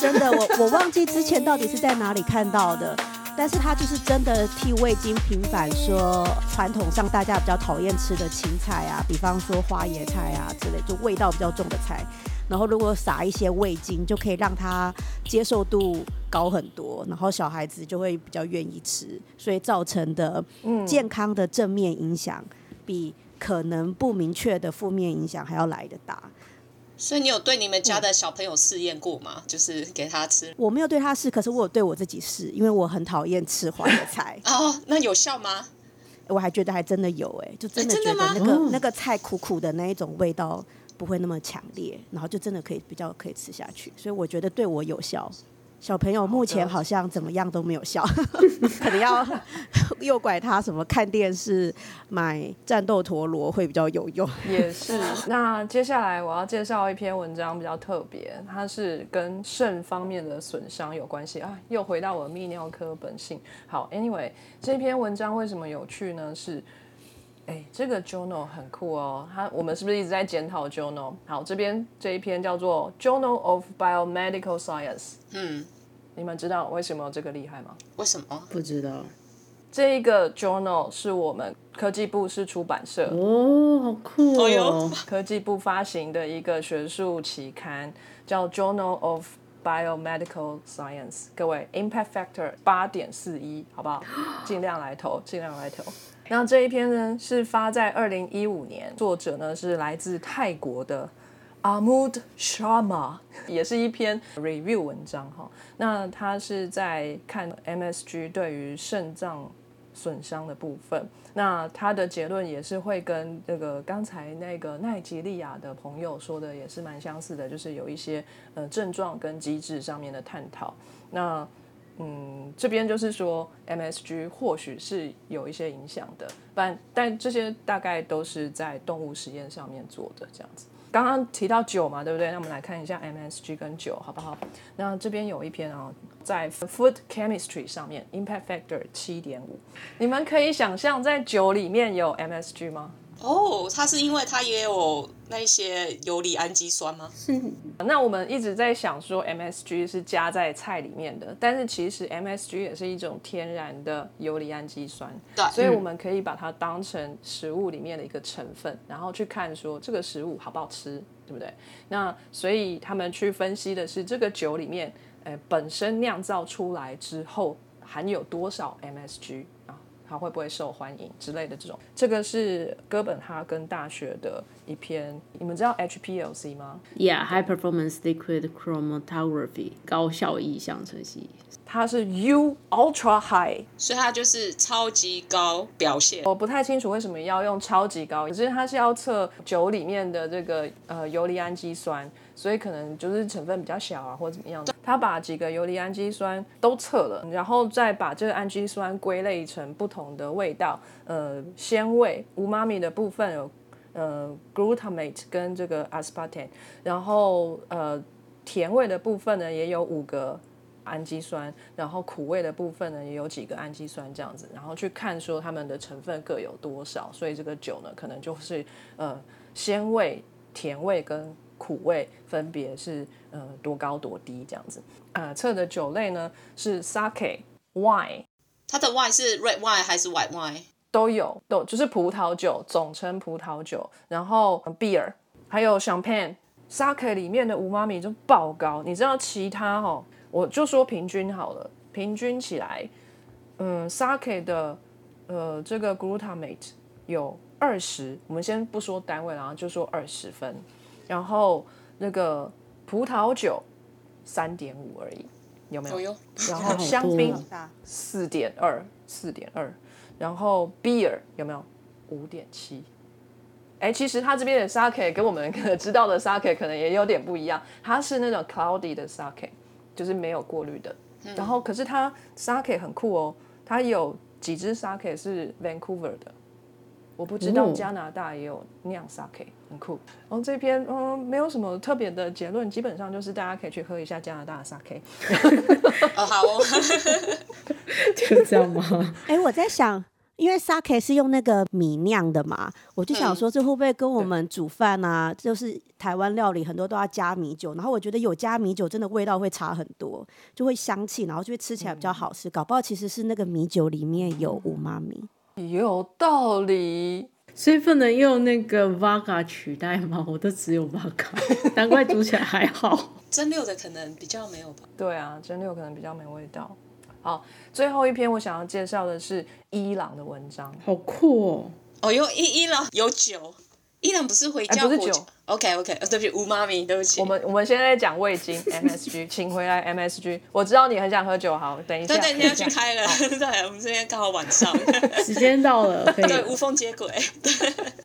说真的，我我忘记之前到底是在哪里看到的，但是他就是真的替味精平反，说传统上大家比较讨厌吃的青菜啊，比方说花椰菜啊之类，就味道比较重的菜，然后如果撒一些味精，就可以让它接受度高很多，然后小孩子就会比较愿意吃，所以造成的健康的正面影响比可能不明确的负面影响还要来得大。所以你有对你们家的小朋友试验过吗？就是给他吃？我没有对他试，可是我有对我自己试，因为我很讨厌吃花椰菜。哦，那有效吗？我还觉得还真的有哎，就真的觉得那个那个菜苦苦的那一种味道不会那么强烈，然后就真的可以比较可以吃下去，所以我觉得对我有效。小朋友目前好像怎么样都没有效，可能要 诱拐他什么看电视、买战斗陀螺会比较有用。也是。那接下来我要介绍一篇文章，比较特别，它是跟肾方面的损伤有关系啊。又回到我泌尿科本性。好，Anyway，这篇文章为什么有趣呢？是，哎，这个 journal 很酷哦。它我们是不是一直在检讨 journal？好，这边这一篇叫做 Journal of Biomedical Science。嗯。你们知道为什么这个厉害吗？为什么？不知道。这一个 journal 是我们科技部是出版社哦，好酷哦！科技部发行的一个学术期刊叫 Journal of Biomedical Science。各位，impact factor 八点四一，好不好？尽量来投，尽量来投。那这一篇呢是发在二零一五年，作者呢是来自泰国的。Ahmad Sharma 也是一篇 review 文章哈，那他是在看 MSG 对于肾脏损伤的部分，那他的结论也是会跟这个刚才那个奈吉利亚的朋友说的也是蛮相似的，就是有一些呃症状跟机制上面的探讨。那嗯，这边就是说 MSG 或许是有一些影响的，但但这些大概都是在动物实验上面做的这样子。刚刚提到酒嘛，对不对？那我们来看一下 MSG 跟酒，好不好？那这边有一篇啊，在 Food Chemistry 上面，Impact Factor 七点五，你们可以想象在酒里面有 MSG 吗？哦，它是因为它也有那一些游离氨基酸吗？那我们一直在想说 MSG 是加在菜里面的，但是其实 MSG 也是一种天然的游离氨基酸，对，所以我们可以把它当成食物里面的一个成分，然后去看说这个食物好不好吃，对不对？那所以他们去分析的是这个酒里面，呃，本身酿造出来之后含有多少 MSG。它会不会受欢迎之类的这种，这个是哥本哈根大学的一篇，你们知道 HPLC 吗？Yeah，High Performance Liquid Chromatography 高效异相测器，它是 U Ultra High，所以它就是超级高表现。我不太清楚为什么要用超级高，可是它是要测酒里面的这个呃游离氨基酸。所以可能就是成分比较小啊，或者怎么样的。他把几个游离氨基酸都测了，然后再把这个氨基酸归类成不同的味道，呃，鲜味、无妈咪的部分有呃 glutamate 跟这个 aspartame，然后呃甜味的部分呢也有五个氨基酸，然后苦味的部分呢也有几个氨基酸这样子，然后去看说它们的成分各有多少。所以这个酒呢可能就是呃鲜味、甜味跟苦味分别是呃多高多低这样子，呃测的酒类呢是 sake wine，它的 wine 是 red wine 还是 white wine 都有，都就是葡萄酒，总称葡萄酒，然后 beer 还有 champagne，sake 里面的五妈咪就爆高，你知道其他哦，我就说平均好了，平均起来，嗯 sake 的呃这个 glutamate 有二十，我们先不说单位，然后就说二十分。然后那个葡萄酒三点五而已，有没有？然后香槟四点二，四点二。然后 beer 有没有？五点七。哎，其实他这边的 sake 跟我们知道的 sake 可能也有点不一样，它是那种 cloudy 的 sake，就是没有过滤的。然后可是它 sake 很酷哦，它有几支 sake 是 Vancouver 的。我不知道加拿大也有酿 sake，很酷。然后这篇嗯没有什么特别的结论，基本上就是大家可以去喝一下加拿大的 sake。哦好哦，就这样吗？哎，我在想，因为 sake 是用那个米酿的嘛，我就想说这会不会跟我们煮饭啊，就是台湾料理很多都要加米酒，然后我觉得有加米酒真的味道会差很多，就会香气，然后就会吃起来比较好吃。搞不好其实是那个米酒里面有五妈咪。有道理。所以不能用那个 Vaga 取代吗？我都只有 Vaga，难怪煮起来还好。蒸馏的可能比较没有吧。对啊，蒸馏可能比较没味道。好，最后一篇我想要介绍的是伊朗的文章。好酷哦！哦，有伊伊朗有酒，伊朗不是回教国哎不是酒 OK OK，呃，对不起，吴妈咪，对不起。我们我们现在在讲味精 MSG，请回来 MSG。我知道你很想喝酒，好，等一下。对对，你要去等一下开了。对，我们这边刚好晚上。时间到了，可以对，了无缝接轨。对，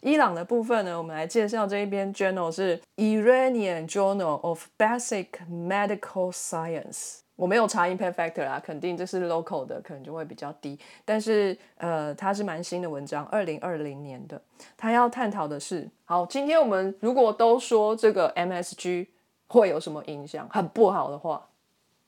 伊朗的部分呢，我们来介绍这一篇 journal 是 Iranian Journal of Basic Medical Science。我没有查 impact factor 啦，肯定这是 local 的，可能就会比较低。但是呃，它是蛮新的文章，二零二零年的。它要探讨的是，好，今天我们如果都说这个 MSG 会有什么影响，很不好的话，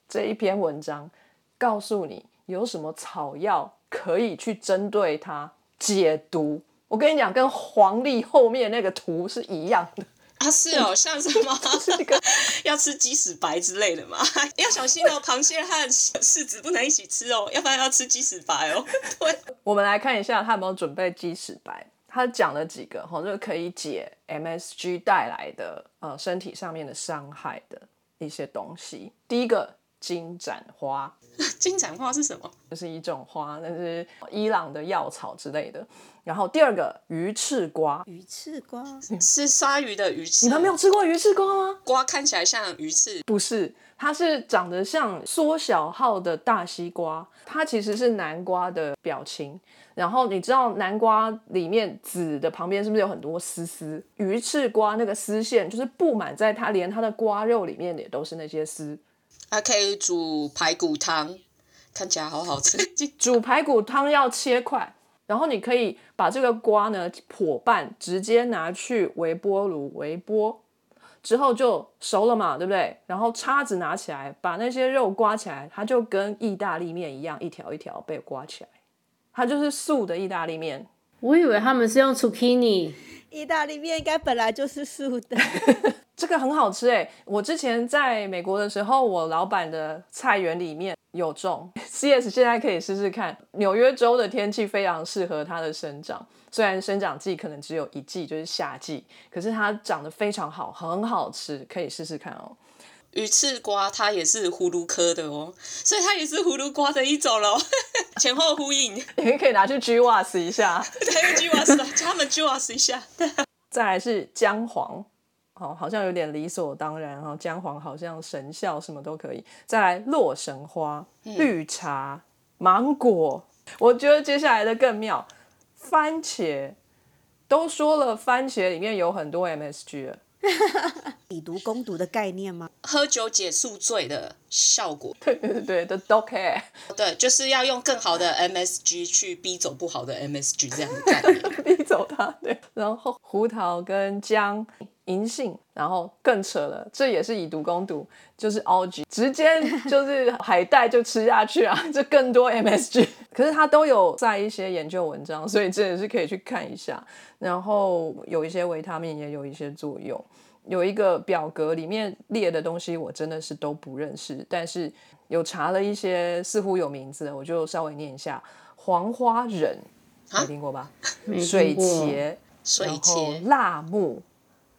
这一篇文章告诉你有什么草药可以去针对它解毒。我跟你讲，跟黄历后面那个图是一样的。啊是哦，像什么 要吃鸡屎白之类的嘛，要小心哦，螃蟹和柿子不能一起吃哦，要不然要吃鸡屎白哦。对，我们来看一下他有没有准备鸡屎白。他讲了几个哈，就是可以解 MSG 带来的呃身体上面的伤害的一些东西。第一个金盏花，金盏花是什么？就是一种花，那是伊朗的药草之类的。然后第二个鱼翅瓜，鱼翅瓜，是鲨鱼的鱼翅。你们没有吃过鱼翅瓜吗？瓜看起来像鱼翅，不是，它是长得像缩小号的大西瓜，它其实是南瓜的表情。然后你知道南瓜里面籽的旁边是不是有很多丝丝？鱼翅瓜那个丝线就是布满在它连它的瓜肉里面也都是那些丝。还可以煮排骨汤，看起来好好吃。煮排骨汤要切块，然后你可以把这个瓜呢破半，直接拿去微波炉微波，之后就熟了嘛，对不对？然后叉子拿起来，把那些肉刮起来，它就跟意大利面一样，一条一条被刮起来，它就是素的意大利面。我以为他们是用 zucchini，意大利面应该本来就是素的。这个很好吃哎！我之前在美国的时候，我老板的菜园里面有种 CS，现在可以试试看。纽约州的天气非常适合它的生长，虽然生长季可能只有一季，就是夏季，可是它长得非常好，很好吃，可以试试看哦。鱼翅瓜它也是葫芦科的哦，所以它也是葫芦瓜的一种喽，前后呼应。你 们可以拿去 G w a s 一下。对 g w a s 叫他们 g w a s 一下。再来是姜黄。好，好像有点理所当然哈。姜黄好像神效，什么都可以。再来，洛神花、绿茶、芒果，我觉得接下来的更妙。番茄都说了，番茄里面有很多 MSG 了，以毒攻毒的概念吗？喝酒解宿醉的效果。对对对的 d o k 对，就是要用更好的 MSG 去逼走不好的 MSG 这样的概念。逼走它。对，然后胡桃跟姜。银杏，然后更扯了，这也是以毒攻毒，就是 algae，直接就是海带就吃下去啊，这更多 MSG，可是它都有在一些研究文章，所以这也是可以去看一下。然后有一些维他命也有一些作用，有一个表格里面列的东西我真的是都不认识，但是有查了一些似乎有名字的，我就稍微念一下：黄花忍，没听过吧？水茄，水茄，辣木。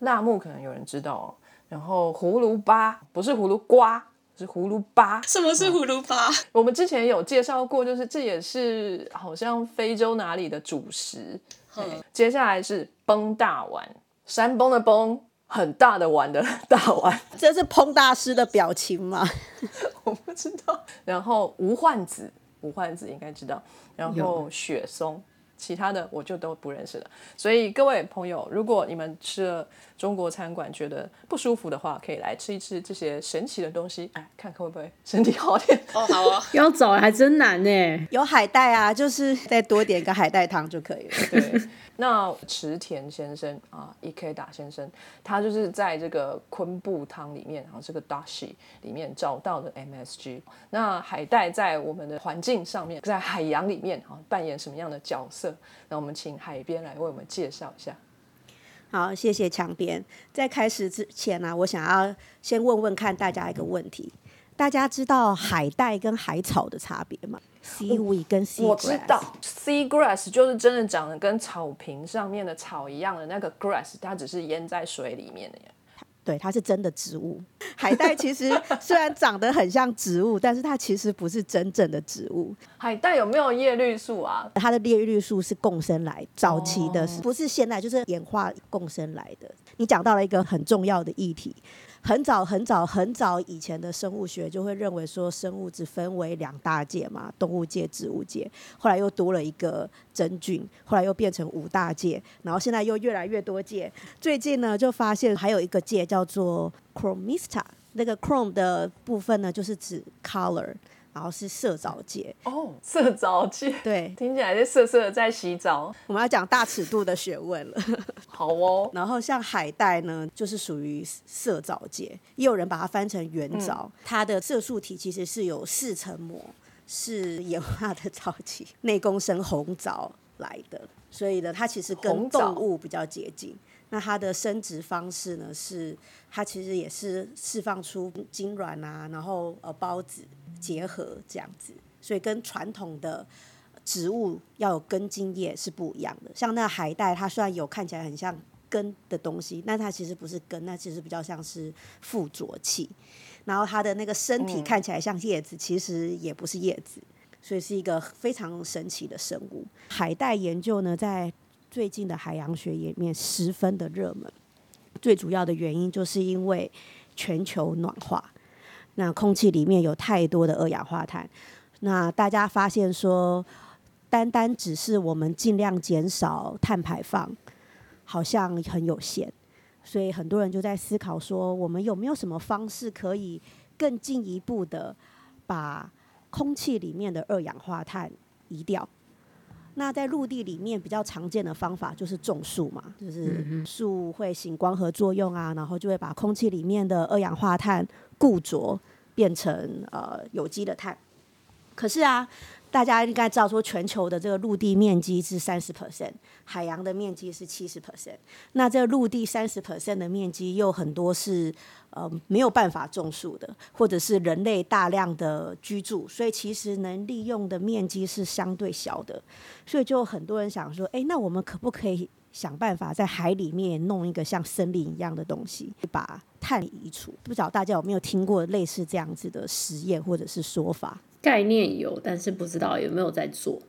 辣木可能有人知道哦，然后葫芦巴不是葫芦瓜，是葫芦巴。什么是葫芦巴？我们之前有介绍过，就是这也是好像非洲哪里的主食。嗯，接下来是崩大碗，山崩的崩，很大的碗的大碗，这是烹大师的表情吗？我不知道。然后无患子，无患子应该知道。然后雪松，其他的我就都不认识了。所以各位朋友，如果你们吃了中国餐馆觉得不舒服的话，可以来吃一吃这些神奇的东西，哎，看看会不会身体好点。哦，好啊，要找还真难呢。有海带啊，就是再多点个海带汤就可以了。对，那池田先生啊，E K 打先生，他就是在这个昆布汤里面，然后这个 dashi 里面找到的 MSG。那海带在我们的环境上面，在海洋里面啊，扮演什么样的角色？那我们请海边来为我们介绍一下。好，谢谢强边。在开始之前呢、我想要先问问看大家一个问题：大家知道海带跟海草的差别吗？Seaweed 跟 sea 我知道，sea grass 就是真的长得跟草坪上面的草一样的那个 grass，它只是淹在水里面的呀。对，它是真的植物。海带其实虽然长得很像植物，但是它其实不是真正的植物。海带有没有叶绿素啊？它的叶绿素是共生来，早期的哦不是现在，就是演化共生来的。你讲到了一个很重要的议题，很早很早很早以前的生物学就会认为说，生物只分为两大界嘛，动物界、植物界。后来又多了一个真菌，后来又变成五大界，然后现在又越来越多界。最近呢，就发现还有一个界叫做 Chromista，那个 Chrome 的部分呢，就是指 color，然后是色藻界。哦，色藻界，对，听起来是色色的在洗澡。我们要讲大尺度的学问了。好哦，然后像海带呢，就是属于色藻界，也有人把它翻成原藻。它的色素体其实是有四层膜，是演化的早期内共生红藻来的，所以呢，它其实跟动物比较接近。那它的生殖方式呢，是它其实也是释放出精卵啊，然后呃孢子结合这样子，所以跟传统的植物要有根茎叶是不一样的。像那海带，它虽然有看起来很像根的东西，但它其实不是根，那其实比较像是附着器。然后它的那个身体看起来像叶子，其实也不是叶子，所以是一个非常神奇的生物。海带研究呢，在最近的海洋学里面十分的热门。最主要的原因就是因为全球暖化，那空气里面有太多的二氧化碳。那大家发现说，单单只是我们尽量减少碳排放，好像很有限。所以很多人就在思考说，我们有没有什么方式可以更进一步的把空气里面的二氧化碳移掉？那在陆地里面比较常见的方法就是种树嘛，就是树会行光合作用啊，然后就会把空气里面的二氧化碳固着，变成呃有机的碳。可是啊，大家应该知道说，全球的这个陆地面积是三十 percent，海洋的面积是七十 percent。那这陆地三十 percent 的面积，又很多是呃没有办法种树的，或者是人类大量的居住，所以其实能利用的面积是相对小的。所以就很多人想说，哎，那我们可不可以想办法在海里面弄一个像森林一样的东西，把碳移除？不知道大家有没有听过类似这样子的实验或者是说法？概念有，但是不知道有没有在做。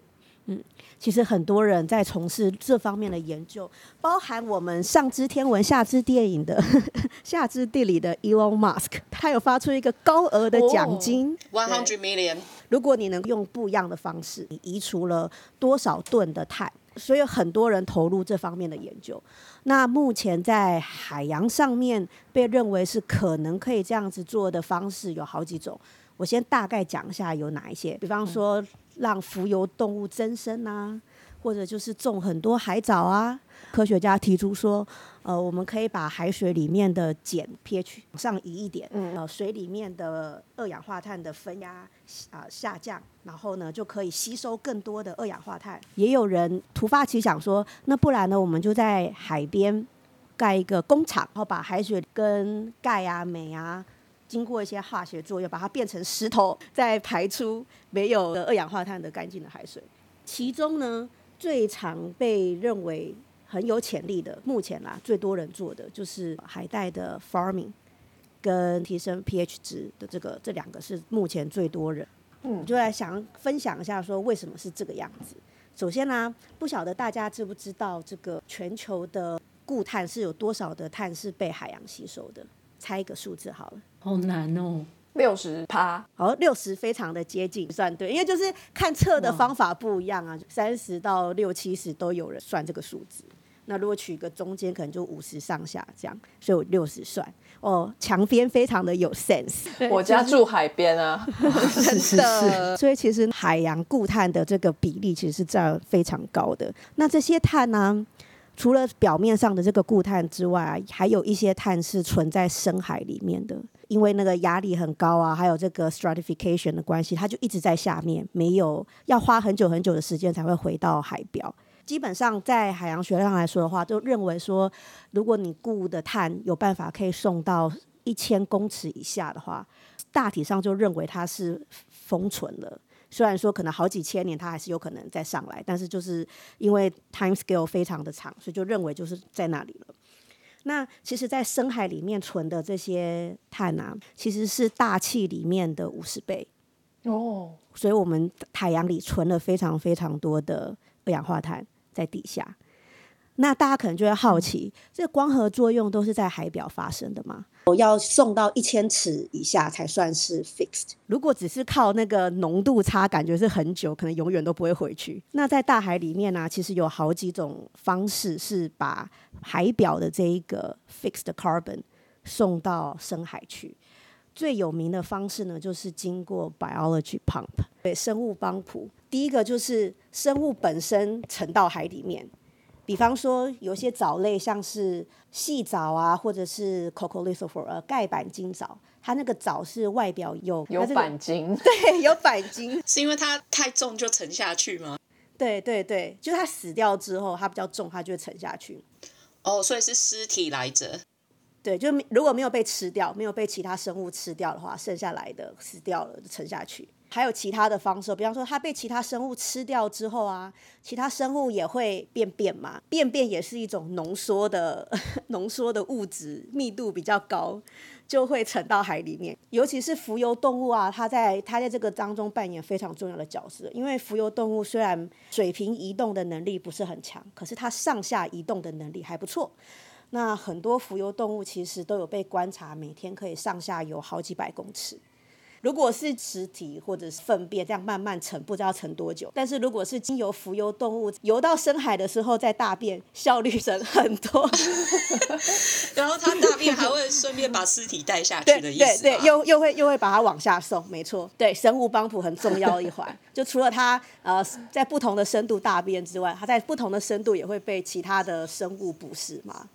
嗯其实很多人在从事这方面的研究，包含我们上知天文下知电影的 下知地理的 Elon Musk，他有发出一个高额的奖金。One hundred million，如果你能用不一样的方式，你移除了多少吨的碳，所以很多人投入这方面的研究。那目前在海洋上面被认为是可能可以这样子做的方式有好几种。我先大概讲一下有哪一些，比方说让浮游动物增生啊，或者就是种很多海藻啊。科学家提出说，呃，我们可以把海水里面的碱 pH 往上移一点，呃，水里面的二氧化碳的分压啊、下降，然后呢就可以吸收更多的二氧化碳。也有人突发奇想说，那不然呢，我们就在海边盖一个工厂，然后把海水跟钙啊、镁啊。经过一些化学作用，把它变成石头，再排出没有二氧化碳的干净的海水。其中呢，最常被认为很有潜力的，目前啦最多人做的就是海带的 farming 跟提升 pH 值的这个，这两个是目前最多人。嗯，就来想分享一下说为什么是这个样子。首先呢、不晓得大家知不知道这个全球的固碳是有多少的碳是被海洋吸收的？猜一个数字好了。好难哦，六十趴，哦，六十非常的接近，算对，因为就是看测的方法不一样啊，三十到六七十都有人算这个数字。那如果取个中间，可能就五十上下这样，所以我六十算。哦，墙边非常的有 sense。我家住海边啊，真的。所以其实海洋固碳的这个比例其实是占非常高的。那这些碳呢，除了表面上的这个固碳之外，还有一些碳是存在深海里面的。因为那个压力很高啊，还有这个 stratification 的关系，它就一直在下面，没有要花很久很久的时间才会回到海表。基本上在海洋学上来说的话，都认为说，如果你固的碳有办法可以送到一千公尺以下的话，大体上就认为它是封存了。虽然说可能好几千年它还是有可能再上来，但是就是因为 time scale 非常的长，所以就认为就是在那里了。那其实，在深海里面存的这些碳啊，其实是大气里面的五十倍哦。所以，我们海洋里存了非常非常多的二氧化碳在底下。那大家可能就会好奇，这光合作用都是在海表发生的吗？我要送到一千尺以下才算是 fixed。如果只是靠那个浓度差，感觉是很久，可能永远都不会回去。那在大海里面呢，其实有好几种方式是把海表的这一个 fixed carbon 送到深海去。最有名的方式呢，就是经过 biology pump，对，生物帮浦。第一个就是生物本身沉到海里面。比方说，有些藻类，像是细藻啊，或者是 coccolithophore 呃盖板金藻，它那个藻是外表有有板金，对，有板金，是因为它太重就沉下去吗？对对对，就是它死掉之后，它比较重，它就会沉下去。哦，所以是尸体来着。对，就如果没有被吃掉，没有被其他生物吃掉的话，剩下来的死掉了就沉下去。还有其他的方式，比方说它被其他生物吃掉之后啊，其他生物也会便便嘛，便便也是一种浓缩的 浓缩的物质，密度比较高，就会沉到海里面。尤其是浮游动物啊，它在它在这个当中扮演非常重要的角色。因为浮游动物虽然水平移动的能力不是很强，可是它上下移动的能力还不错。那很多浮游动物其实都有被观察，每天可以上下游好几百公尺。如果是尸体或者是粪便这样慢慢沉，不知道沉多久。但是如果是经由浮游动物游到深海的时候再大便，效率省很多。然后它大便还会顺便把尸体带下去的意思。对对，又又会又会把它往下送，没错。对，生物帮浦很重要一环。就除了它呃在不同的深度大便之外，它在不同的深度也会被其他的生物捕食嘛。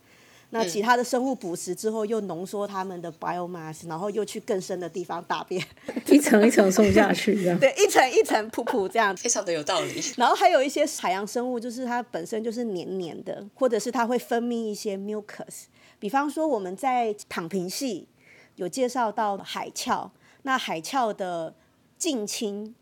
那其他的生物捕食之后，又浓缩它们的 biomass，然后又去更深的地方大便，一层一层送下去，这样 对，一层一层噗噗这样，非常的有道理。然后还有一些海洋生物，就是它本身就是黏黏的，或者是它会分泌一些 mucus。比方说我们在躺平系有介绍到海鞘，那海鞘的近亲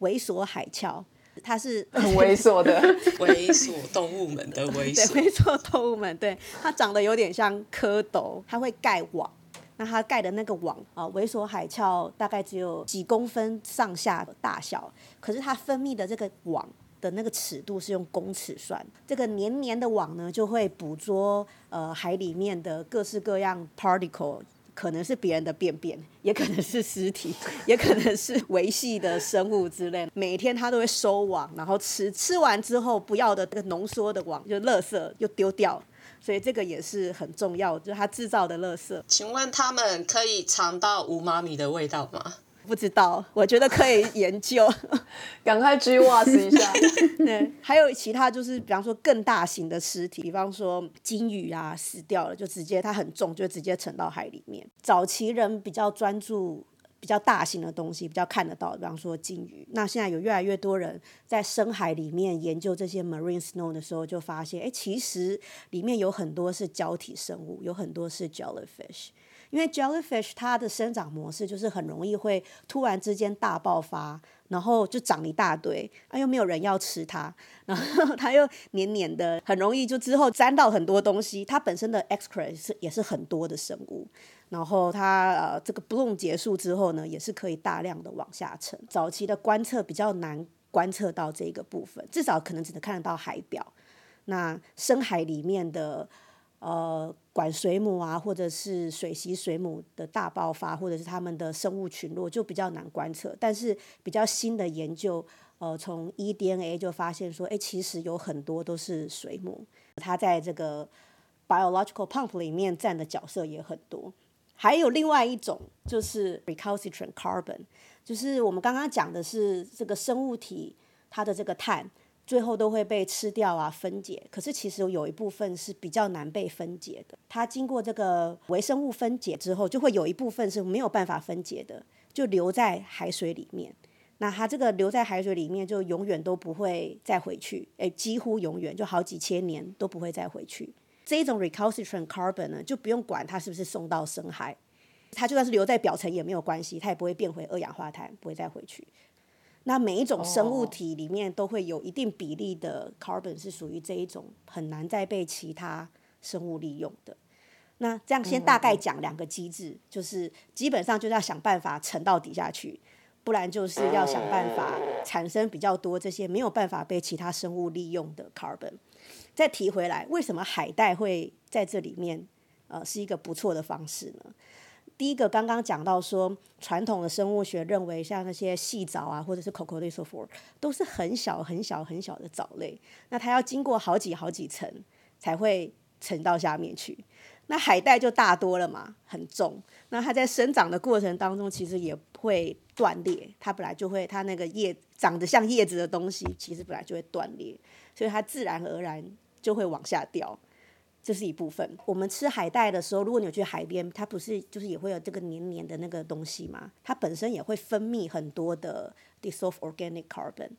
猥琐海鞘。它是 很猥琐的。猥琐动物们的猥琐，对，猥琐动物们，对，它长得有点像蝌蚪，它会盖网，那它盖的那个网啊，猥琐海鞘大概只有几公分上下的大小，可是它分泌的这个网的那个尺度是用公尺算，这个黏黏的网呢，就会捕捉呃海里面的各式各样 particle。可能是别人的便便，也可能是尸体，也可能是维系的生物之类。每天他都会收网，然后吃，吃完之后不要的那个浓缩的网就垃圾又丢掉，所以这个也是很重要，就是他制造的垃圾。请问他们可以尝到无妈咪的味道吗？不知道，我觉得可以研究，赶快 G watch 一下。对，还有其他就是，比方说更大型的尸体，比方说鲸鱼啊死掉了，就直接它很重，就直接沉到海里面。早期人比较专注比较大型的东西，比较看得到，比方说鲸鱼。那现在有越来越多人在深海里面研究这些 marine snow 的时候，就发现，哎，其实里面有很多是胶体生物，有很多是 jellyfish。因为 jellyfish 它的生长模式就是很容易会突然之间大爆发，然后就长一大堆，啊又没有人要吃它，然后它又黏黏的，很容易就之后沾到很多东西。它本身的 excrete 是也是很多的生物，然后它呃这个 bloom 结束之后呢，也是可以大量的往下沉。早期的观测比较难观测到这个部分，至少可能只能看得到海表。那深海里面的。呃管水母啊，或者是水螅水母的大爆发，或者是它们的生物群落就比较难观测。但是比较新的研究，呃，从 eDNA 就发现说，哎，其实有很多都是水母，它在这个 biological pump 里面占的角色也很多。还有另外一种就是 recalcitrant carbon，就是我们刚刚讲的是这个生物体它的这个碳。最后都会被吃掉啊，分解。可是其实有一部分是比较难被分解的。它经过这个微生物分解之后，就会有一部分是没有办法分解的，就留在海水里面。那它这个留在海水里面，就永远都不会再回去。诶，几乎永远，就好几千年都不会再回去。这一种 recalcitrant carbon 呢，就不用管它是不是送到深海，它就算是留在表层也没有关系，它也不会变回二氧化碳，不会再回去。那每一种生物体里面都会有一定比例的 carbon 是属于这一种很难再被其他生物利用的。那这样先大概讲两个机制，就是基本上就是要想办法沉到底下去，不然就是要想办法产生比较多这些没有办法被其他生物利用的 carbon。再提回来，为什么海带会在这里面呃是一个不错的方式呢？第一个刚刚讲到说，传统的生物学认为，像那些细藻啊，或者是 c o c o l i s o p h o r 都是很小很小很小的藻类，那它要经过好几好几层才会沉到下面去。那海带就大多了嘛，很重，那它在生长的过程当中，其实也会断裂。它本来就会，它那个叶长得像叶子的东西，其实本来就会断裂，所以它自然而然就会往下掉。这是一部分。我们吃海带的时候，如果你有去海边，它不是就是也会有这个黏黏的那个东西吗？它本身也会分泌很多的 dissolved organic carbon。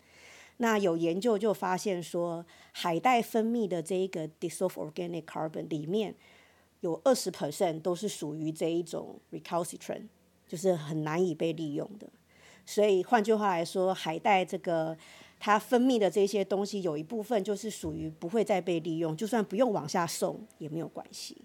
那有研究就发现说，海带分泌的这一个 dissolved organic carbon 里面有二十 percent 都是属于这一种 recalcitrant，就是很难以被利用的。所以换句话来说，海带这个。它分泌的这些东西有一部分就是属于不会再被利用，就算不用往下送也没有关系。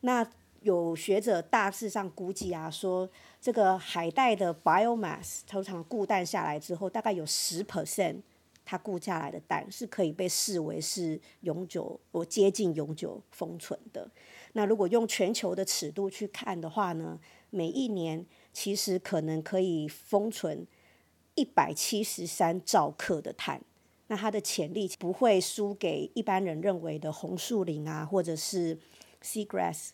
那有学者大致上估计啊，说这个海带的 biomass 通常固氮下来之后，大概有十 percent 它固下来的氮是可以被视为是永久或接近永久封存的。那如果用全球的尺度去看的话呢，每一年其实可能可以封存。一百七十三兆克的碳，那它的潜力不会输给一般人认为的红树林啊，或者是 seagrass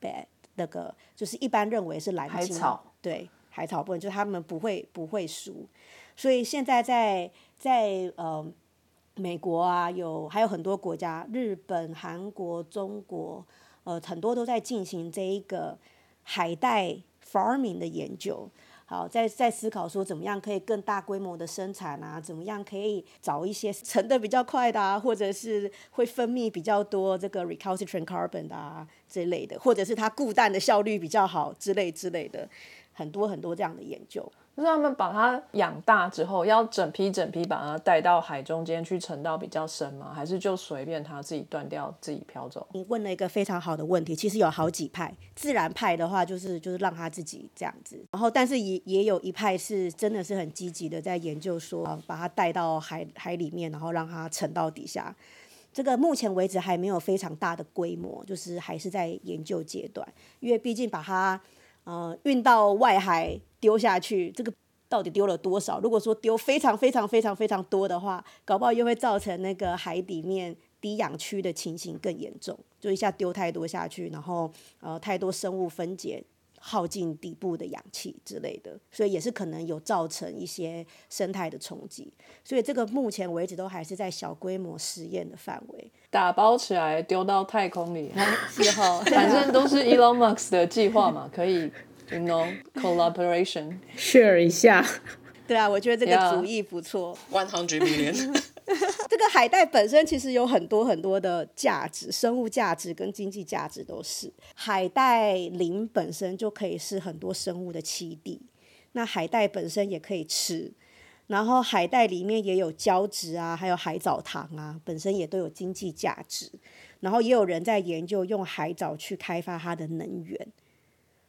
bed 那个，就是一般认为是蓝海草，对海草部分，就是他们不会不会输。所以现在在在呃美国啊，有还有很多国家，日本、韩国、中国，呃很多都在进行这一个海带 farming 的研究。好，在在思考说怎么样可以更大规模的生产啊？怎么样可以找一些沉的比较快的啊，或者是会分泌比较多这个 recalcitrant carbon 的啊之类的，或者是它固氮的效率比较好之类之类的，很多很多这样的研究。就是他们把它养大之后，要整批整批把它带到海中间去沉到比较深吗？还是就随便它自己断掉，自己飘走？你问了一个非常好的问题。其实有好几派，自然派的话就是就是让它自己这样子，然后但是也也有一派是真的是很积极的在研究说，把它带到海海里面，然后让它沉到底下。这个目前为止还没有非常大的规模，就是还是在研究阶段，因为毕竟把它。呃，运到外海丢下去，这个到底丢了多少？如果说丢非常非常非常非常多的话，搞不好又会造成那个海底面低氧区的情形更严重，就一下丢太多下去，然后呃太多生物分解。耗尽底部的氧气之类的，所以也是可能有造成一些生态的冲击。所以这个目前为止都还是在小规模实验的范围。打包起来丢到太空里，之后反正都是 Elon Musk 的计划嘛，可以，you know collaboration share 一下。对啊，我觉得这个主意不错。One hundred million。这个海带本身其实有很多很多的价值，生物价值跟经济价值都是。海带林本身就可以是很多生物的栖地，那海带本身也可以吃，然后海带里面也有胶质啊，还有海藻糖啊，本身也都有经济价值。然后也有人在研究用海藻去开发它的能源，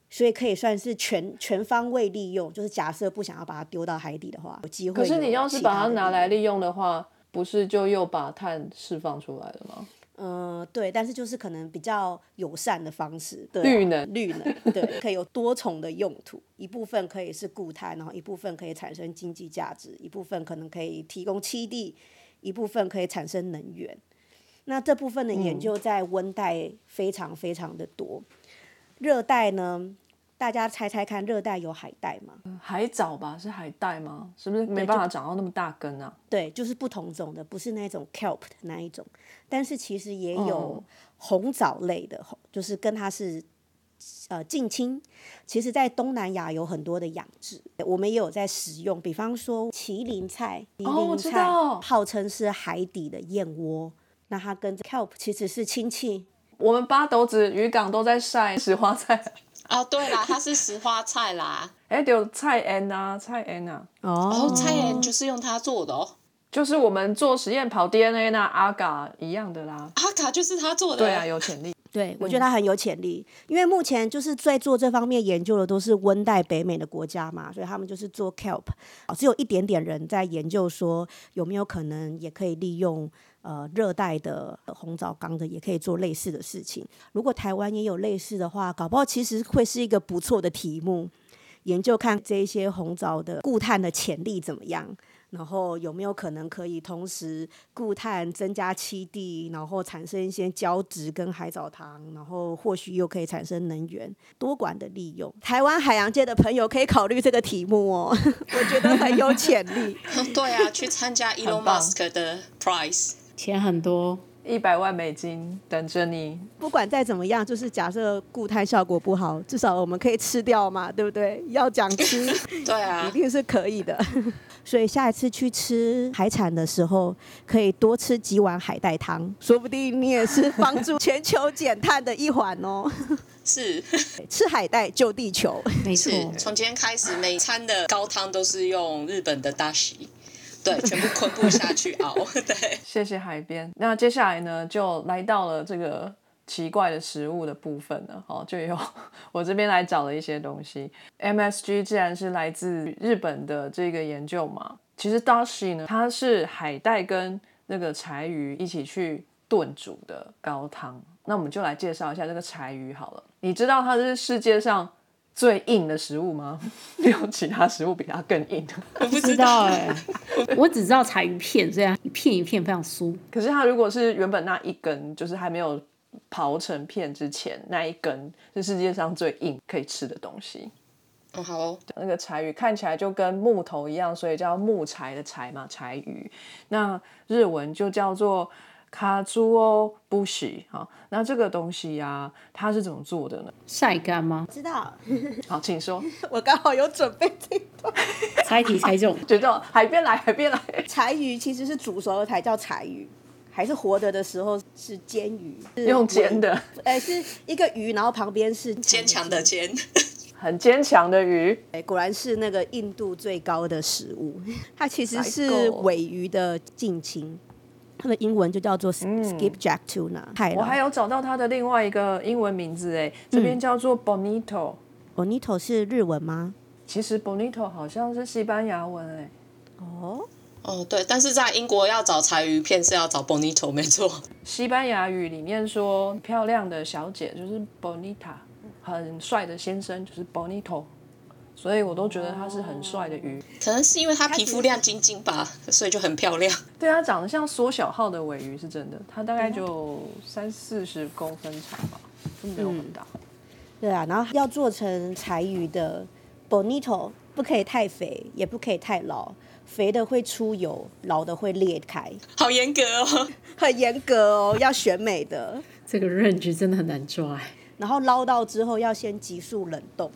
所以可以算是全全方位利用。就是假设不想要把它丢到海底的话，有机会。可是你要是把它拿来利用的话。不是就又把碳释放出来了吗？嗯，对，但是就是可能比较友善的方式，对啊、绿能绿能，对，可以有多重的用途，一部分可以是固态，然后一部分可以产生经济价值，一部分可能可以提供栖地，一部分可以产生能源。那这部分的研究在温带非常非常的多，热带呢，大家猜猜看，热带有海带吗？海藻吧，是海带吗？是不是没办法长到那么大根啊？对，就是不同种的，不是那种 kelp 的那一种，但是其实也有红藻类的，红就是跟它是呃近亲。其实，在东南亚有很多的养殖，我们也有在使用，比方说麒麟菜，麒麟菜道号称是海底的燕窝，那它跟 kelp 其实是亲戚。我们八斗子渔港都在晒石花菜，哦，对啦，它是石花菜啦，哎，有菜园啊，菜园啊，哦。然后菜园就是用它做的哦，就是我们做实验跑 DNA 那阿嘎一样的啦。阿嘎就是他做的，对啊，有潜力。对，我觉得他很有潜力，因为目前就是在做这方面研究的都是温带北美的国家嘛，所以他们就是做 kelp，哦只有一点点人在研究说有没有可能也可以利用呃热带的红枣缸的，也可以做类似的事情。如果台湾也有类似的话，搞不好其实会是一个不错的题目，研究看这一些红枣的固碳的潜力怎么样。然后有没有可能可以同时固碳增加栖地，然后产生一些胶质跟海藻糖，然后或许又可以产生能源，多管的利用。台湾海洋界的朋友可以考虑这个题目哦，我觉得很有潜力。对啊，去参加 Elon 棒 Musk 的 Prize。钱很多，一百万美金等着你。不管再怎么样，就是假设固碳效果不好，至少我们可以吃掉嘛，对不对？要讲吃，对啊一，定是可以的。所以下一次去吃海产的时候，可以多吃几碗海带汤，说不定你也是帮助全球减碳的一环哦。是吃海带救地球。没错是，，从今天开始，每餐的高汤都是用日本的大喜，对，全部昆布下去 熬，对。谢谢海边。那接下来呢，就来到了这个奇怪的食物的部分了。好，就有 我这边来找了一些东西。MSG 既然是来自日本的这个研究嘛，其实 dashi 呢，它是海带跟那个柴鱼一起去炖煮的高汤。那我们就来介绍一下这个柴鱼好了。你知道它是世界上最硬的食物吗？没有其他食物比它更硬的。我不不知道哎、我只知道柴鱼片，这样一片一片非常酥。可是它如果是原本那一根，就是还没有刨成片之前那一根，是世界上最硬可以吃的东西。哦，好哦，那个柴鱼看起来就跟木头一样，所以叫木柴的柴嘛，柴鱼。那日文就叫做卡猪哦不洗好，那这个东西呀、它是怎么做的呢？晒干吗？知道，好，请说。我刚好有准备这段。猜题猜中，觉得海边来，海边来。柴鱼其实是煮熟了才叫柴鱼，还是活着的时候是煎鱼，是用煎的，哎、是一个鱼，然后旁边是坚强的坚，很坚强的鱼。哎果然是那个硬度最高的食物。它其实是购尾鱼的近亲，它的英文就叫做 skipjack tuna。海我还有找到它的另外一个英文名字，哎，这边叫做 bonito。bonito 是日文吗？其实 bonito 好像是西班牙文，哎。哦，哦，对，但是在英国要找柴鱼片是要找 bonito，没错。西班牙语里面说漂亮的小姐就是 bonita，很帅的先生就是 bonito，所以我都觉得他是很帅的鱼。可能是因为它皮肤亮晶晶吧，所以就很漂亮。对它长得像缩小号的尾鱼是真的，它大概就三四十公分长吧，就没有很大。对啊，然后要做成柴鱼的 bonito，不可以太肥，也不可以太老，肥的会出油，老的会裂开，好严格哦。很严格哦，要选美的。这个 range 真的很难抓、欸。然后捞到之后要先急速冷冻，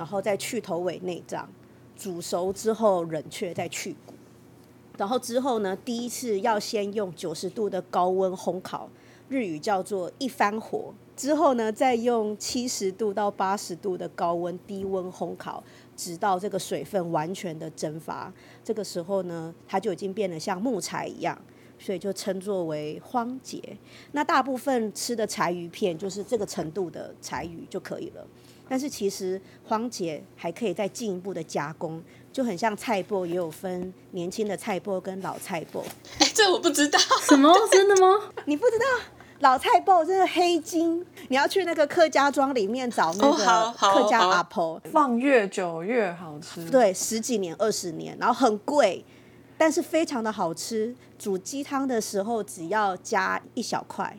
然后再去头尾内脏，煮熟之后冷却再去骨。然后之后呢，第一次要先用九十度的高温烘烤，日语叫做一番火。之后呢，再用七十度到八十度的高温低温烘烤，直到这个水分完全的蒸发。这个时候呢，它就已经变得像木材一样，所以就称作为荒节。那大部分吃的柴鱼片就是这个程度的柴鱼就可以了。但是其实荒姐还可以再进一步的加工，就很像菜脯也有分年轻的菜脯跟老菜脯。哎，这我不知道。什么？真的吗？你不知道？老菜脯真的黑金，你要去那个客家庄里面找那个客家阿婆，放越久越好吃。，对，十几年、二十年，然后很贵，但是非常的好吃。煮鸡汤的时候，只要加一小块，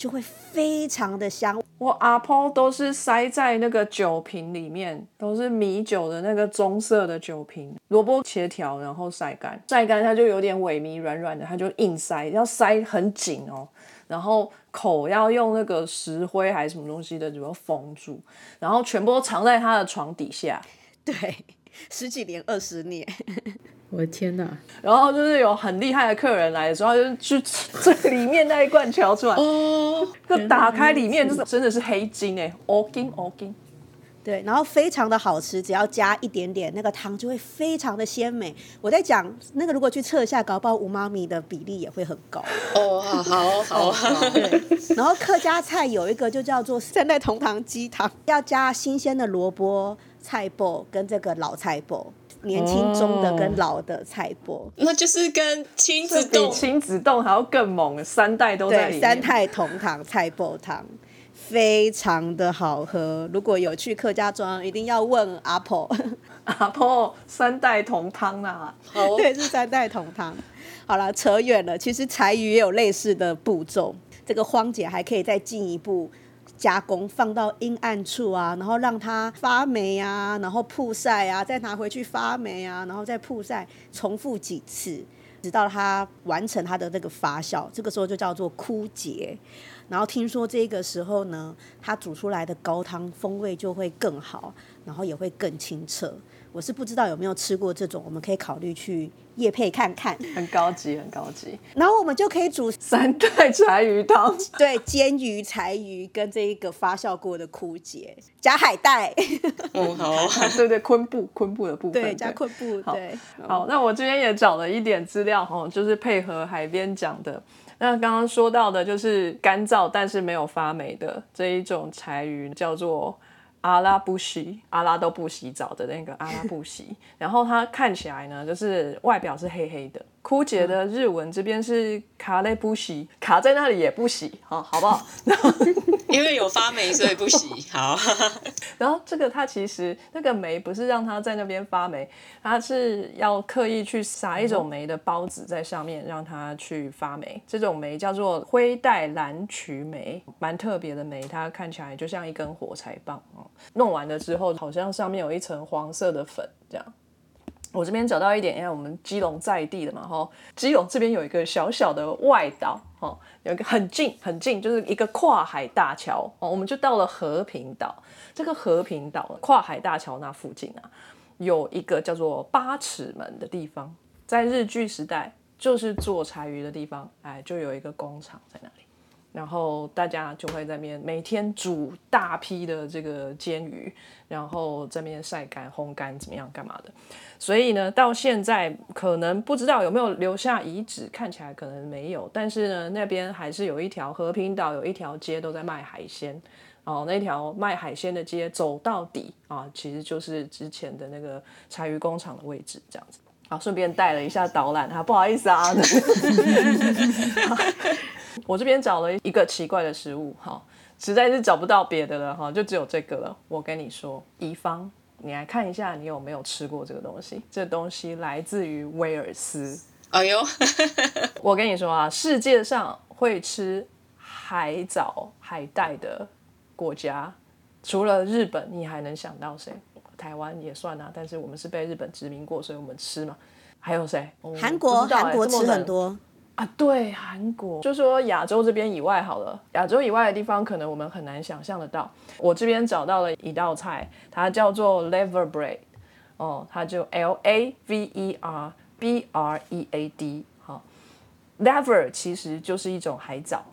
就会非常的香。我阿婆都是塞在那个酒瓶里面，都是米酒的那个棕色的酒瓶，萝卜切条，然后晒干，晒干它就有点萎靡软软的，它就硬塞，要塞很紧哦。然后口要用那个石灰还是什么东西的，就要封住，然后全部都藏在他的床底下。对，十几年、二十年，我的天哪！然后就是有很厉害的客人来的时候，就去最里面那一罐敲出来，哦，就打开里面就是真的是黑金哎，欧金欧金。对，然后非常的好吃，只要加一点点，那个汤就会非常的鲜美。我在讲那个，如果去测一下，搞不好五妈咪的比例也会很高。哦，好好好，对，然后客家菜有一个就叫做三代同堂鸡汤，要加新鲜的萝卜、菜脯跟这个老菜脯，年轻、中的跟老的菜脯。那就是跟亲子洞亲子洞还要更猛，三代都在里。三代同堂菜脯汤。非常的好喝，如果有去客家庄，一定要问阿婆。阿婆三代同汤啊，好对，是三代同汤。好了，扯远了。其实柴鱼也有类似的步骤，这个荒姐还可以再进一步加工，放到阴暗处啊，然后让它发霉啊，然后曝晒啊，再拿回去发霉啊，然后再曝晒，重复几次，直到它完成它的那个发酵。这个时候就叫做枯竭。然后听说这个时候呢，它煮出来的高汤风味就会更好，然后也会更清澈。我是不知道有没有吃过这种，我们可以考虑去夜配看看。很高级，很高级。然后我们就可以煮三代柴鱼汤，对煎鱼、柴鱼跟这一个发酵过的枯节，加海带，嗯，好，对对，昆布，昆布的部分，对，加昆布，好对。好，那我这边也找了一点资料哈，就是配合海边讲的。那刚刚说到的就是干燥但是没有发霉的这一种柴鱼，叫做阿拉不洗，阿拉都不洗澡的那个阿拉不洗。然后它看起来呢，就是外表是黑黑的。枯竭的日文这边是卡勒不洗，卡在那里也不洗，好，好不好？因为有发霉，所以不洗。好，然后这个它其实那个霉不是让它在那边发霉，它是要刻意去撒一种霉的孢子在上面，让它去发霉。这种霉叫做灰带蓝曲霉，蛮特别的霉，它看起来就像一根火柴棒哦。弄完了之后，好像上面有一层黄色的粉这样。我这边找到一点，因为我们基隆在地的嘛，吼，基隆这边有一个小小的外岛，哦，有一个很近很近，就是一个跨海大桥，哦，我们就到了和平岛。这个和平岛跨海大桥那附近啊，有一个叫做八尺门的地方，在日据时代就是做柴鱼的地方，哎，就有一个工厂在那里。然后大家就会在那边每天煮大批的这个煎鱼，然后在边晒干、烘干，怎么样干嘛的。所以呢，到现在可能不知道有没有留下遗址，看起来可能没有，但是呢，那边还是有一条和平岛有一条街都在卖海鲜。哦，那条卖海鲜的街走到底啊，其实就是之前的那个柴鱼工厂的位置，这样子。好，顺便带了一下导览哈，不好意思啊。我这边找了一个奇怪的食物，哈，实在是找不到别的了，哈，就只有这个了。我跟你说，乙方，你来看一下，你有没有吃过这个东西？这东西来自于威尔斯。哎呦，我跟你说啊，世界上会吃海藻、海带的国家，除了日本，你还能想到谁？台湾也算啊，但是我们是被日本殖民过，所以我们吃嘛。还有谁？我韩国，韩国吃很多，啊，对，韩国就说亚洲这边以外好了，亚洲以外的地方可能我们很难想象得到。我这边找到了一道菜，它叫做 lever bread，哦，它就 L A V E R B R E A D，好、，lever 其实就是一种海藻，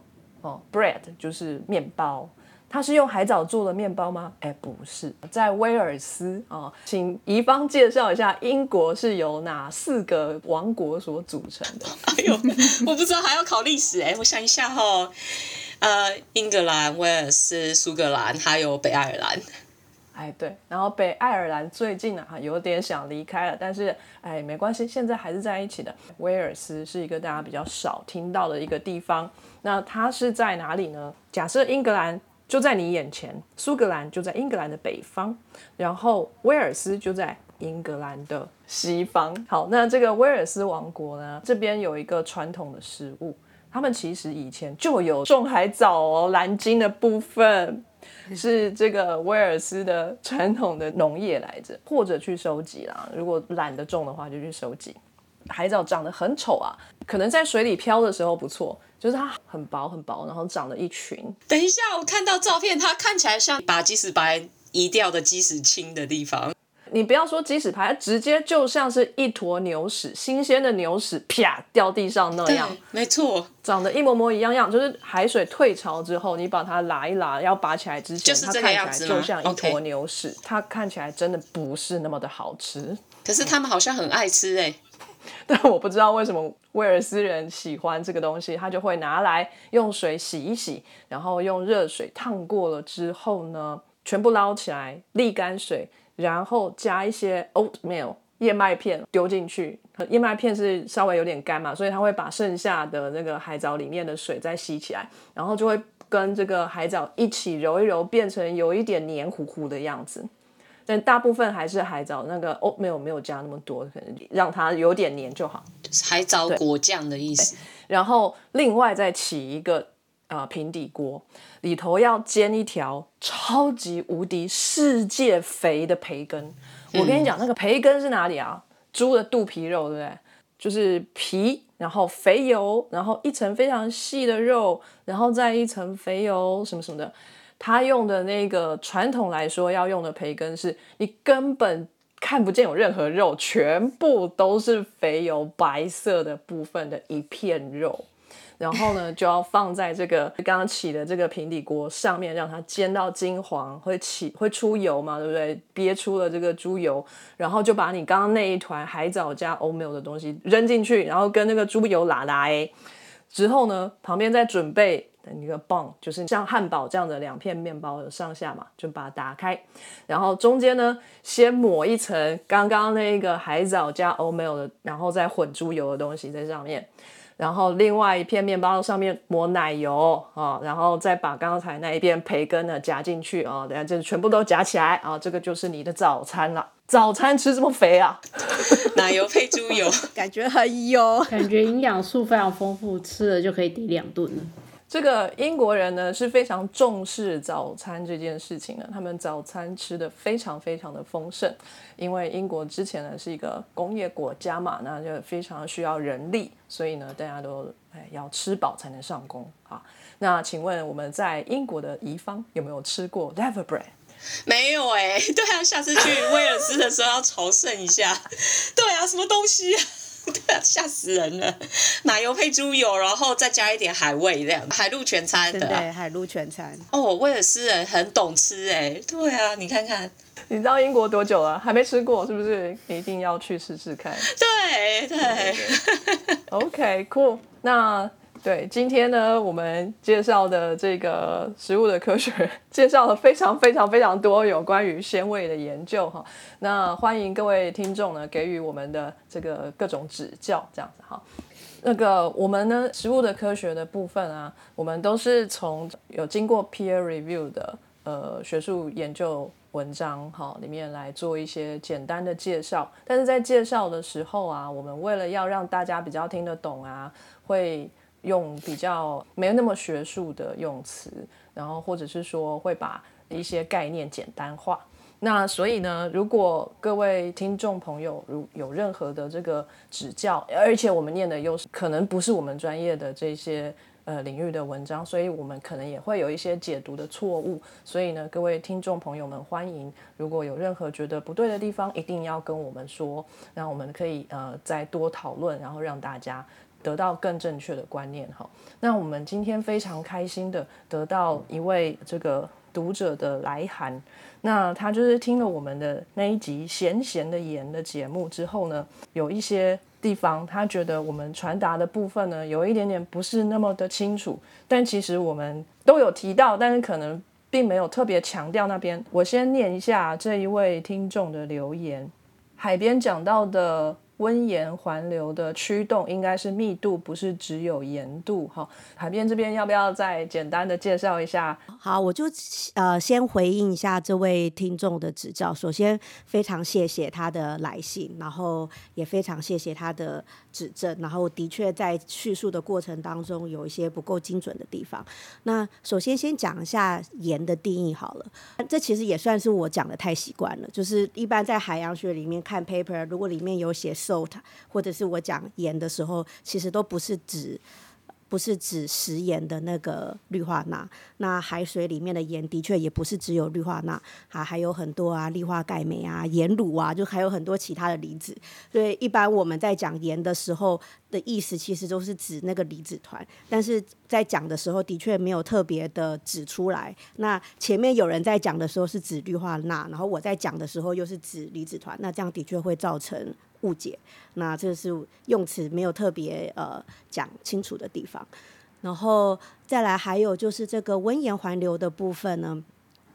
哦，bread 就是面包。它是用海藻做的面包吗？哎，不是，在威尔斯哦，请怡芳介绍一下，英国是由哪四个王国所组成的？哎呦，我不知道还要考历史哎、我想一下哈，呃，英格兰、威尔斯、苏格兰还有北爱尔兰。哎，对，然后北爱尔兰最近啊有点想离开了，但是哎没关系，现在还是在一起的。威尔斯是一个大家比较少听到的一个地方，那它是在哪里呢？假设英格兰就在你眼前，苏格兰就在英格兰的北方，然后威尔斯就在英格兰的西方。好，那这个威尔斯王国呢，这边有一个传统的食物，他们其实以前就有种海藻哦，蓝鲸的部分。是这个威尔斯的传统的农业来着，或者去收集啦。如果懒得种的话，就去收集。海藻长得很丑啊，可能在水里漂的时候不错，就是它很薄很薄，然后长了一群。等一下，我看到照片，它看起来像把基石白移掉的基石青的地方。你不要说鸡屎排，直接就像是一坨牛屎，新鲜的牛屎啪掉地上那样，没错，长得一模模一样样。就是海水退潮之后，你把它拉一拉，要拔起来之前，它看起来就像一坨牛屎，它看起来真的不是那么的好吃。可是他们好像很爱吃哎，但我不知道为什么威尔斯人喜欢这个东西，他就会拿来用水洗一洗，然后用热水烫过了之后呢，全部捞起来沥干水。然后加一些 oatmeal 燕麦片丢进去，燕麦片是稍微有点干嘛，所以它会把剩下的那个海藻里面的水再吸起来，然后就会跟这个海藻一起揉一揉，变成有一点黏糊糊的样子。但大部分还是海藻，那个 oatmeal 没有加那么多，可能让它有点黏就好。海藻果酱的意思。然后另外再起一个。啊，平底锅里头要煎一条超级无敌世界肥的培根。我跟你讲，那个培根是哪里啊？猪的肚皮肉，对不对？就是皮，然后肥油，然后一层非常细的肉，然后再一层肥油，什么什么的。他用的那个传统来说要用的培根，是你根本看不见有任何肉，全部都是肥油白色的部分的一片肉。然后呢，就要放在这个刚刚起的这个平底锅上面，让它煎到金黄，会起会出油嘛，对不对？憋出了这个猪油，然后就把你刚刚那一团海藻加欧米的东西扔进去，然后跟那个猪油拉拉诶。之后呢，旁边再准备一个棒，就是像汉堡这样的两片面包的上下嘛，就把它打开，然后中间呢，先抹一层刚刚那个海藻加欧米的，然后再混猪油的东西在上面。然后另外一片面包上面抹奶油啊，然后再把刚才那一片培根呢夹进去啊，等下就全部都夹起来啊，这个就是你的早餐了。早餐吃这么肥啊？奶油配猪油，感觉很油，感觉营养素非常丰富，吃了就可以抵两顿了。这个英国人呢是非常重视早餐这件事情的，他们早餐吃的非常非常的丰盛，因为英国之前呢是一个工业国家嘛，那就非常需要人力，所以呢大家都哎要吃饱才能上工啊。那请问我们在英国的宜方有没有吃过 Lever Bread？没有哎，对啊，下次去威尔斯的时候要朝圣一下。对啊，什么东西？对啊，吓死人了！奶油配猪油，然后再加一点海味，这样海陆全餐的。对，海陆全餐。哦，威尔斯人很懂吃哎。对啊，你看看，你知道英国多久了？还没吃过是不是？一定要去试试看。对对。OK，cool。那。对，今天呢，我们介绍的这个食物的科学，介绍了非常非常非常多有关于鲜味的研究哈。那欢迎各位听众呢，给予我们的这个各种指教，这样子哈。那个我们呢，食物的科学的部分啊，我们都是从有经过 peer review 的呃学术研究文章哈里面来做一些简单的介绍。但是在介绍的时候啊，我们为了要让大家比较听得懂啊，会。用比较没有那么学术的用词，然后或者是说会把一些概念简单化。那所以呢，如果各位听众朋友如有任何的这个指教，而且我们念的又是可能不是我们专业的这些呃领域的文章，所以我们可能也会有一些解读的错误。所以呢，各位听众朋友们，欢迎如果有任何觉得不对的地方，一定要跟我们说，那我们可以呃再多讨论，然后让大家。得到更正确的观念哈，那我们今天非常开心的得到一位这个读者的来函，那他就是听了我们的那一集闲闲的言的节目之后呢，有一些地方他觉得我们传达的部分呢有一点点不是那么的清楚，但其实我们都有提到，但是可能并没有特别强调那边。我先念一下这一位听众的留言：海边讲到的。温盐环流的驱动应该是密度，不是只有盐度。哈，海边这边要不要再简单的介绍一下？好，我就呃先回应一下这位听众的指教。首先，非常谢谢他的来信，然后也非常谢谢他的指正。然后，的确在叙述的过程当中有一些不够精准的地方。那首先先讲一下盐的定义好了。这其实也算是我讲的太习惯了。就是一般在海洋学里面看 paper，如果里面有写。salt，或者是我讲盐的时候，其实都不是指不是指食盐的那个氯化钠。那海水里面的盐的确也不是只有氯化钠，还还有很多啊，氯化钙镁啊，盐卤啊，就还有很多其他的离子。所以一般我们在讲盐的时候的意思，其实都是指那个离子团。但是在讲的时候，的确没有特别的指出来。那前面有人在讲的时候是指氯化钠，然后我在讲的时候又是指离子团，那这样的确会造成。误解，那这是用词没有特别呃讲清楚的地方，然后再来还有就是这个温盐环流的部分呢。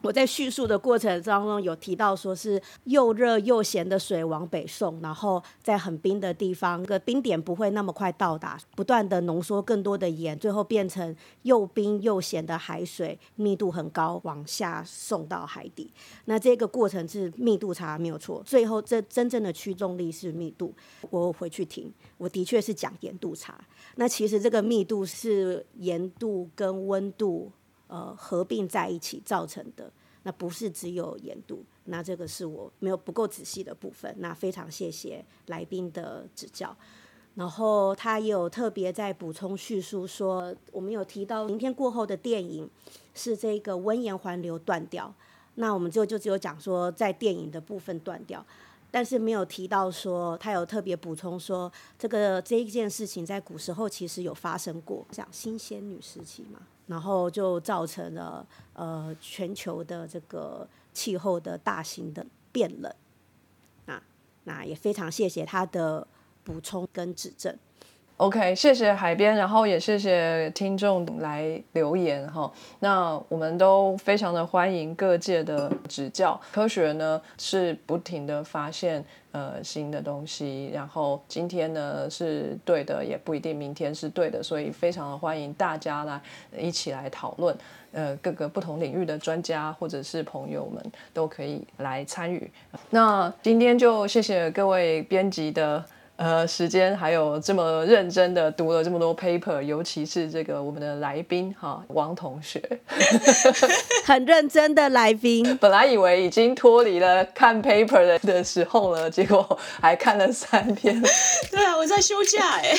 我在叙述的过程当中有提到，说是又热又咸的水往北送，然后在很冰的地方，个冰点不会那么快到达，不断的浓缩更多的盐，最后变成又冰又咸的海水，密度很高，往下送到海底。那这个过程是密度差没有错，最后这真正的驱动力是密度。我回去听，我的确是讲盐度差。那其实这个密度是盐度跟温度。呃，合并在一起造成的，那不是只有盐度，那这个是我没有不够仔细的部分。那非常谢谢来宾的指教，然后他也有特别在补充叙述说，我们有提到明天过后的电影是这个温盐环流断掉，那我们就就只有讲说在电影的部分断掉，但是没有提到说他有特别补充说这个这一件事情在古时候其实有发生过，讲新仙女时期嘛。然后就造成了呃全球的这个气候的大型的变冷，啊，那也非常谢谢他的补充跟指正。OK，谢谢海边，然后也谢谢听众来留言哈。那我们都非常的欢迎各界的指教。科学呢是不停的发现呃新的东西，然后今天呢是对的，也不一定明天是对的，所以非常的欢迎大家来一起来讨论。呃，各个不同领域的专家或者是朋友们都可以来参与。那今天就谢谢各位编辑的。呃，时间还有这么认真的读了这么多 paper，尤其是这个我们的来宾哈，王同学，很认真的来宾。本来以为已经脱离了看 paper 的的时候了，结果还看了三篇。对啊，我在休假哎。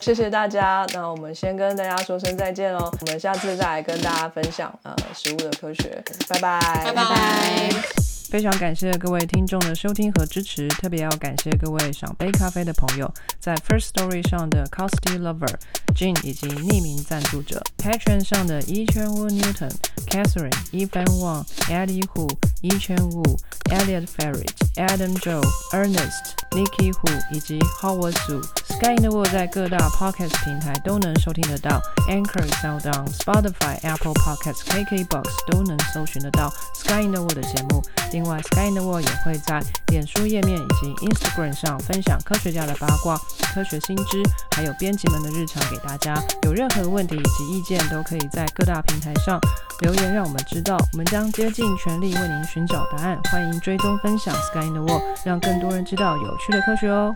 谢谢大家，那我们先跟大家说声再见喽，我们下次再来跟大家分享呃食物的科学，拜拜，拜拜。非常感谢各位听众的收听和支持，特别要感谢各位赏杯咖啡的朋友，在 First Story 上的 Costy Lover、Jean 以及匿名赞助者，Patron 上的 Yi Chen Wu Newton、Catherine、Evan Wang、Eddie Hu、Yi Chen Wu、Elliot Ferret、Adam Joe、Ernest、Nikki Hu 以及 Howard Su。Sky in the World 在各大 Podcast 平台都能收听得到，Anchor、SoundOn、Spotify、Apple Podcasts、KKBox 都能搜寻得到 Sky in the World 的节目。另外，Sky in the World 也会在脸书页面以及 Instagram 上分享科学家的八卦、科学新知，还有编辑们的日常给大家。有任何问题以及意见，都可以在各大平台上留言，让我们知道。我们将竭尽全力为您寻找答案。欢迎追踪分享 Sky in the World，让更多人知道有趣的科学哦。